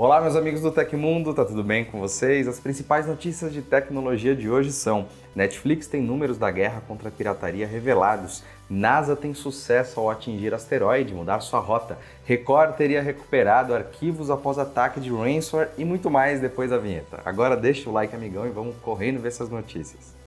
Olá, meus amigos do Tecmundo, tá tudo bem com vocês? As principais notícias de tecnologia de hoje são: Netflix tem números da guerra contra a pirataria revelados, NASA tem sucesso ao atingir asteroide, mudar sua rota, Record teria recuperado arquivos após ataque de ransomware e muito mais depois da vinheta. Agora deixa o like, amigão, e vamos correndo ver essas notícias.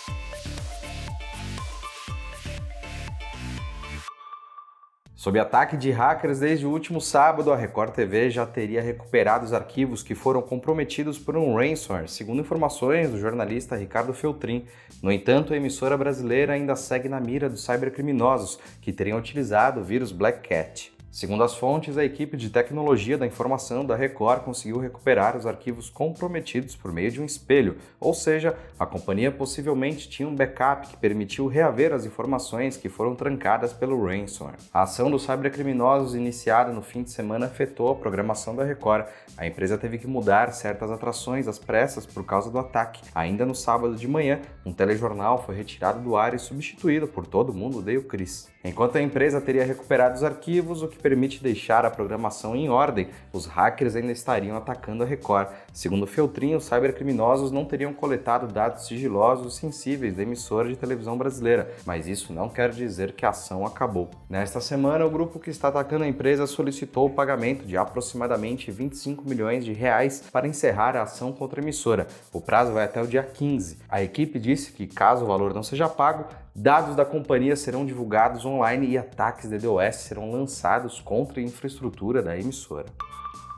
Sob ataque de hackers desde o último sábado, a Record TV já teria recuperado os arquivos que foram comprometidos por um ransomware, segundo informações do jornalista Ricardo Feltrin. No entanto, a emissora brasileira ainda segue na mira dos cybercriminosos, que teriam utilizado o vírus Black Cat. Segundo as fontes, a equipe de tecnologia da informação da Record conseguiu recuperar os arquivos comprometidos por meio de um espelho, ou seja, a companhia possivelmente tinha um backup que permitiu reaver as informações que foram trancadas pelo ransomware. A ação dos cybercriminosos iniciada no fim de semana afetou a programação da Record. A empresa teve que mudar certas atrações às pressas por causa do ataque. Ainda no sábado de manhã, um telejornal foi retirado do ar e substituído por Todo Mundo Odeia o Chris. Enquanto a empresa teria recuperado os arquivos, o que permite deixar a programação em ordem, os hackers ainda estariam atacando a Record. Segundo Feltrin, os cybercriminosos não teriam coletado dados sigilosos sensíveis da emissora de televisão brasileira, mas isso não quer dizer que a ação acabou. Nesta semana, o grupo que está atacando a empresa solicitou o pagamento de aproximadamente 25 milhões de reais para encerrar a ação contra a emissora. O prazo vai até o dia 15. A equipe disse que, caso o valor não seja pago, Dados da companhia serão divulgados online e ataques de DDoS serão lançados contra a infraestrutura da emissora.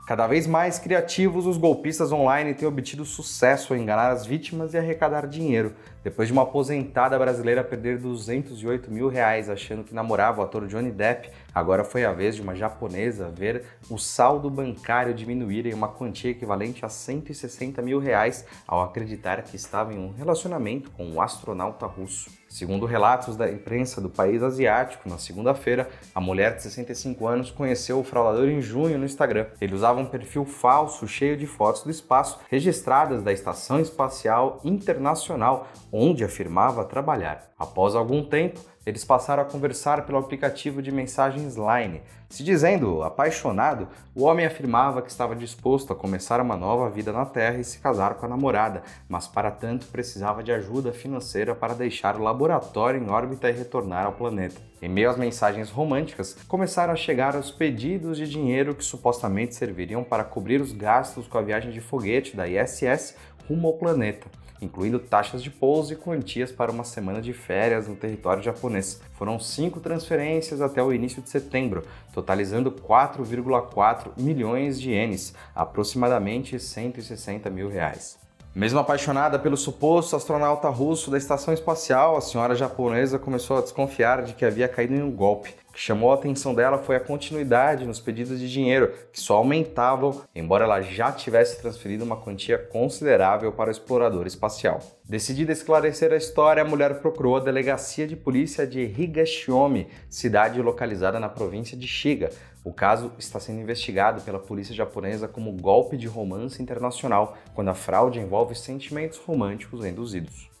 Cada vez mais criativos, os golpistas online têm obtido sucesso em enganar as vítimas e arrecadar dinheiro. Depois de uma aposentada brasileira perder 208 mil reais achando que namorava o ator Johnny Depp, agora foi a vez de uma japonesa ver o saldo bancário diminuir em uma quantia equivalente a 160 mil reais ao acreditar que estava em um relacionamento com um astronauta russo. Segundo relatos da imprensa do país asiático, na segunda-feira, a mulher de 65 anos conheceu o fraudador em junho no Instagram. Ele usava um perfil falso cheio de fotos do espaço registradas da Estação Espacial Internacional, onde afirmava trabalhar. Após algum tempo, eles passaram a conversar pelo aplicativo de mensagens Line. Se dizendo apaixonado, o homem afirmava que estava disposto a começar uma nova vida na Terra e se casar com a namorada, mas para tanto precisava de ajuda financeira para deixar o laboratório em órbita e retornar ao planeta. Em meio às mensagens românticas, começaram a chegar os pedidos de dinheiro que supostamente serviriam para cobrir os gastos com a viagem de foguete da ISS rumo ao planeta incluindo taxas de pouso e quantias para uma semana de férias no território japonês. Foram cinco transferências até o início de setembro, totalizando 4,4 milhões de ienes, aproximadamente 160 mil reais. Mesmo apaixonada pelo suposto astronauta russo da estação espacial, a senhora japonesa começou a desconfiar de que havia caído em um golpe que chamou a atenção dela foi a continuidade nos pedidos de dinheiro, que só aumentavam, embora ela já tivesse transferido uma quantia considerável para o explorador espacial. Decidida a esclarecer a história, a mulher procurou a delegacia de polícia de Higashiome, cidade localizada na província de Shiga. O caso está sendo investigado pela polícia japonesa como golpe de romance internacional, quando a fraude envolve sentimentos românticos induzidos.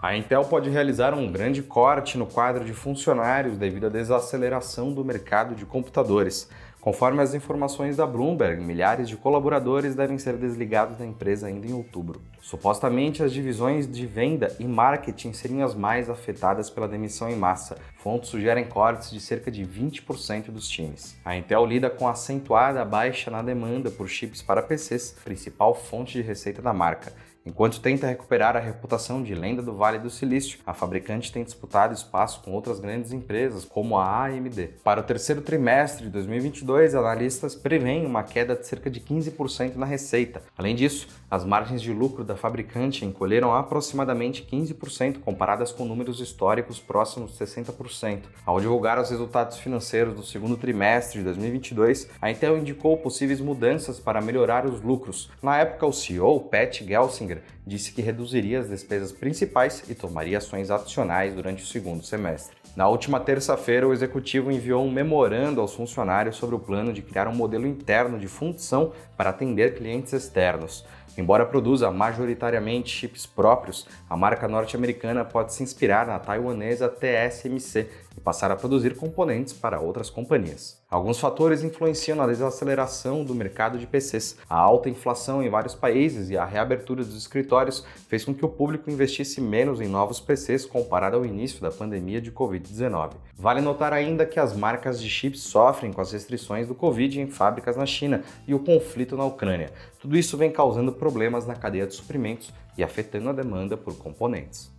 A Intel pode realizar um grande corte no quadro de funcionários devido à desaceleração do mercado de computadores. Conforme as informações da Bloomberg, milhares de colaboradores devem ser desligados da empresa ainda em outubro. Supostamente, as divisões de venda e marketing seriam as mais afetadas pela demissão em massa. Fontes sugerem cortes de cerca de 20% dos times. A Intel lida com acentuada baixa na demanda por chips para PCs, principal fonte de receita da marca. Enquanto tenta recuperar a reputação de lenda do Vale do Silício, a fabricante tem disputado espaço com outras grandes empresas, como a AMD. Para o terceiro trimestre de 2022, analistas preveem uma queda de cerca de 15% na receita. Além disso, as margens de lucro da fabricante encolheram aproximadamente 15% comparadas com números históricos próximos de 60%. Ao divulgar os resultados financeiros do segundo trimestre de 2022, a Intel indicou possíveis mudanças para melhorar os lucros. Na época, o CEO, Pat Gelsinger, disse que reduziria as despesas principais e tomaria ações adicionais durante o segundo semestre. Na última terça-feira, o executivo enviou um memorando aos funcionários sobre o plano de criar um modelo interno de função para atender clientes externos. Embora produza majoritariamente chips próprios, a marca norte-americana pode se inspirar na taiwanesa TSMC, e passar a produzir componentes para outras companhias. Alguns fatores influenciam na desaceleração do mercado de PCs. A alta inflação em vários países e a reabertura dos escritórios fez com que o público investisse menos em novos PCs comparado ao início da pandemia de Covid-19. Vale notar ainda que as marcas de chips sofrem com as restrições do Covid em fábricas na China e o conflito na Ucrânia. Tudo isso vem causando problemas na cadeia de suprimentos e afetando a demanda por componentes.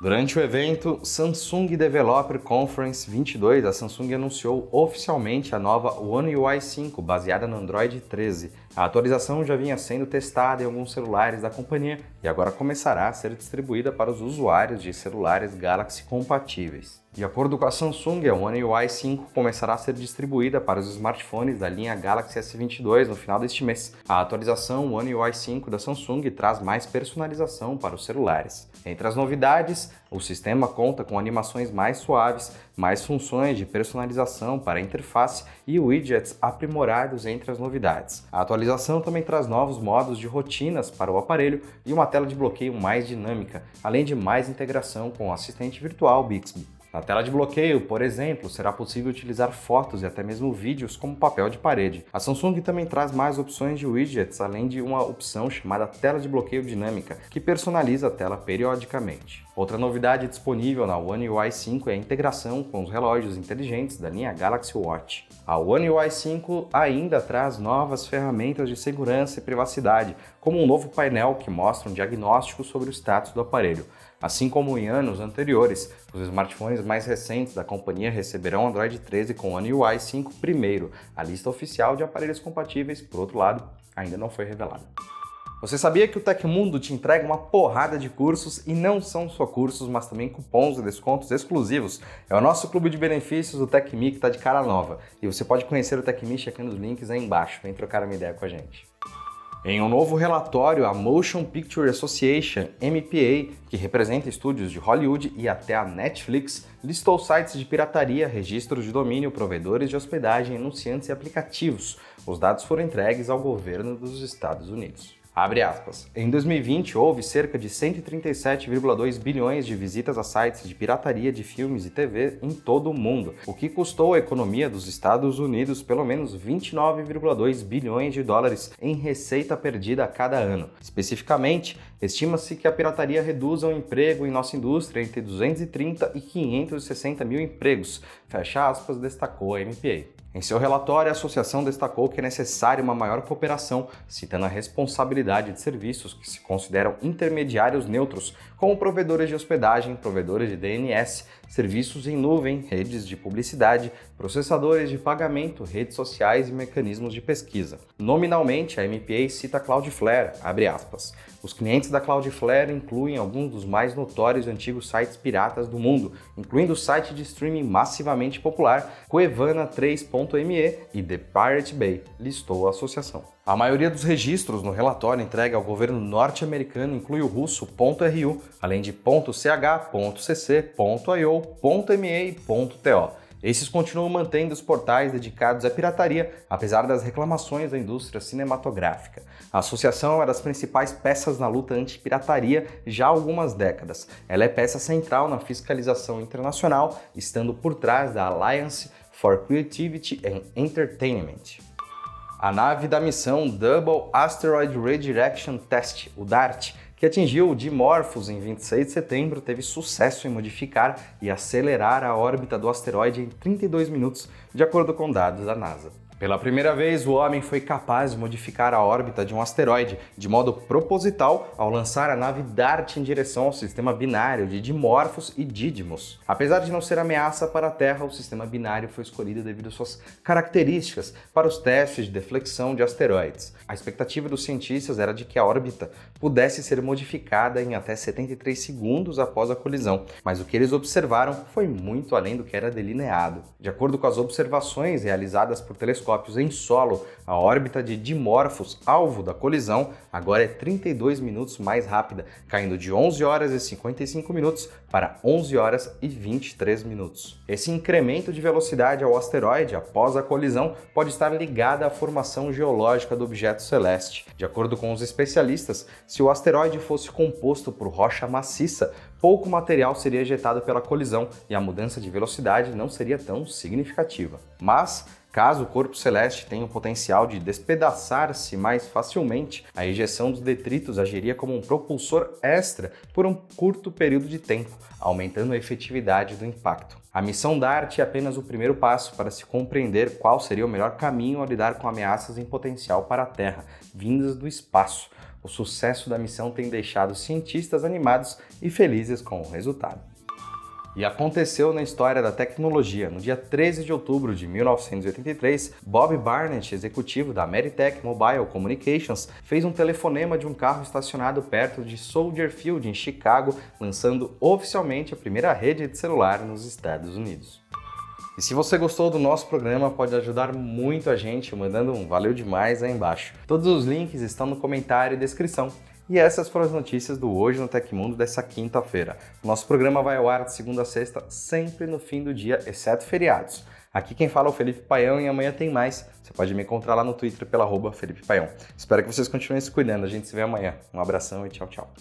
Durante o evento Samsung Developer Conference 22, a Samsung anunciou oficialmente a nova One UI 5, baseada no Android 13. A atualização já vinha sendo testada em alguns celulares da companhia e agora começará a ser distribuída para os usuários de celulares Galaxy compatíveis. De acordo com a Samsung, a One UI 5 começará a ser distribuída para os smartphones da linha Galaxy S22 no final deste mês. A atualização One UI 5 da Samsung traz mais personalização para os celulares. Entre as novidades, o sistema conta com animações mais suaves, mais funções de personalização para a interface e widgets aprimorados entre as novidades. A atualização também traz novos modos de rotinas para o aparelho e uma tela de bloqueio mais dinâmica, além de mais integração com o assistente virtual Bixby. Na tela de bloqueio, por exemplo, será possível utilizar fotos e até mesmo vídeos como papel de parede. A Samsung também traz mais opções de widgets, além de uma opção chamada tela de bloqueio dinâmica, que personaliza a tela periodicamente. Outra novidade disponível na One UI 5 é a integração com os relógios inteligentes da linha Galaxy Watch. A One UI 5 ainda traz novas ferramentas de segurança e privacidade, como um novo painel que mostra um diagnóstico sobre o status do aparelho. Assim como em anos anteriores, os smartphones mais recentes da companhia receberão Android 13 com One UI 5 primeiro. A lista oficial de aparelhos compatíveis, por outro lado, ainda não foi revelada. Você sabia que o Tecmundo te entrega uma porrada de cursos e não são só cursos, mas também cupons e descontos exclusivos? É o nosso clube de benefícios, o TecMe, que está de cara nova. E você pode conhecer o TecMe checando os links aí embaixo. Vem trocar uma ideia com a gente. Em um novo relatório, a Motion Picture Association, MPA, que representa estúdios de Hollywood e até a Netflix, listou sites de pirataria, registros de domínio, provedores de hospedagem, anunciantes e aplicativos. Os dados foram entregues ao governo dos Estados Unidos. Abre aspas. Em 2020, houve cerca de 137,2 bilhões de visitas a sites de pirataria de filmes e TV em todo o mundo, o que custou à economia dos Estados Unidos pelo menos 29,2 bilhões de dólares em receita perdida a cada ano. Especificamente, estima-se que a pirataria reduza o emprego em nossa indústria entre 230 e 560 mil empregos, fecha aspas, destacou a MPA. Em seu relatório, a associação destacou que é necessária uma maior cooperação, citando a responsabilidade de serviços que se consideram intermediários neutros, como provedores de hospedagem, provedores de DNS, serviços em nuvem, redes de publicidade, processadores de pagamento, redes sociais e mecanismos de pesquisa. Nominalmente, a MPA cita Cloudflare, Os clientes da Cloudflare incluem alguns dos mais notórios antigos sites piratas do mundo, incluindo o site de streaming massivamente popular Cuevana 3.me e The Pirate Bay, listou a associação. A maioria dos registros no relatório entregue ao governo norte-americano inclui o russo .ru, além de .ch, .cc, .io, .me e .to. Esses continuam mantendo os portais dedicados à pirataria, apesar das reclamações da indústria cinematográfica. A associação é uma das principais peças na luta anti-pirataria já há algumas décadas. Ela é peça central na fiscalização internacional, estando por trás da Alliance for Creativity and Entertainment. A nave da missão Double Asteroid Redirection Test, o DART, que atingiu o Dimorphos em 26 de setembro, teve sucesso em modificar e acelerar a órbita do asteroide em 32 minutos, de acordo com dados da NASA. Pela primeira vez, o homem foi capaz de modificar a órbita de um asteroide de modo proposital ao lançar a nave DART em direção ao sistema binário de Dimorphos e Didymos. Apesar de não ser ameaça para a Terra, o sistema binário foi escolhido devido às suas características para os testes de deflexão de asteroides. A expectativa dos cientistas era de que a órbita pudesse ser modificada em até 73 segundos após a colisão, mas o que eles observaram foi muito além do que era delineado. De acordo com as observações realizadas por telescópios, telescópios em solo, a órbita de Dimorphos, alvo da colisão, agora é 32 minutos mais rápida, caindo de 11 horas e 55 minutos para 11 horas e 23 minutos. Esse incremento de velocidade ao asteroide após a colisão pode estar ligado à formação geológica do objeto celeste. De acordo com os especialistas, se o asteroide fosse composto por rocha maciça, pouco material seria ejetado pela colisão e a mudança de velocidade não seria tão significativa. Mas Caso o corpo celeste tenha o potencial de despedaçar-se mais facilmente, a ejeção dos detritos agiria como um propulsor extra por um curto período de tempo, aumentando a efetividade do impacto. A missão DART é apenas o primeiro passo para se compreender qual seria o melhor caminho ao lidar com ameaças em potencial para a Terra, vindas do espaço. O sucesso da missão tem deixado cientistas animados e felizes com o resultado. E aconteceu na história da tecnologia. No dia 13 de outubro de 1983, Bob Barnett, executivo da Meritech Mobile Communications, fez um telefonema de um carro estacionado perto de Soldier Field, em Chicago, lançando oficialmente a primeira rede de celular nos Estados Unidos. E se você gostou do nosso programa, pode ajudar muito a gente mandando um valeu demais aí embaixo. Todos os links estão no comentário e descrição. E essas foram as notícias do Hoje no Tecmundo dessa quinta-feira. Nosso programa vai ao ar de segunda a sexta, sempre no fim do dia, exceto feriados. Aqui quem fala é o Felipe Paião e amanhã tem mais. Você pode me encontrar lá no Twitter pela arroba Felipe Paião. Espero que vocês continuem se cuidando. A gente se vê amanhã. Um abração e tchau, tchau.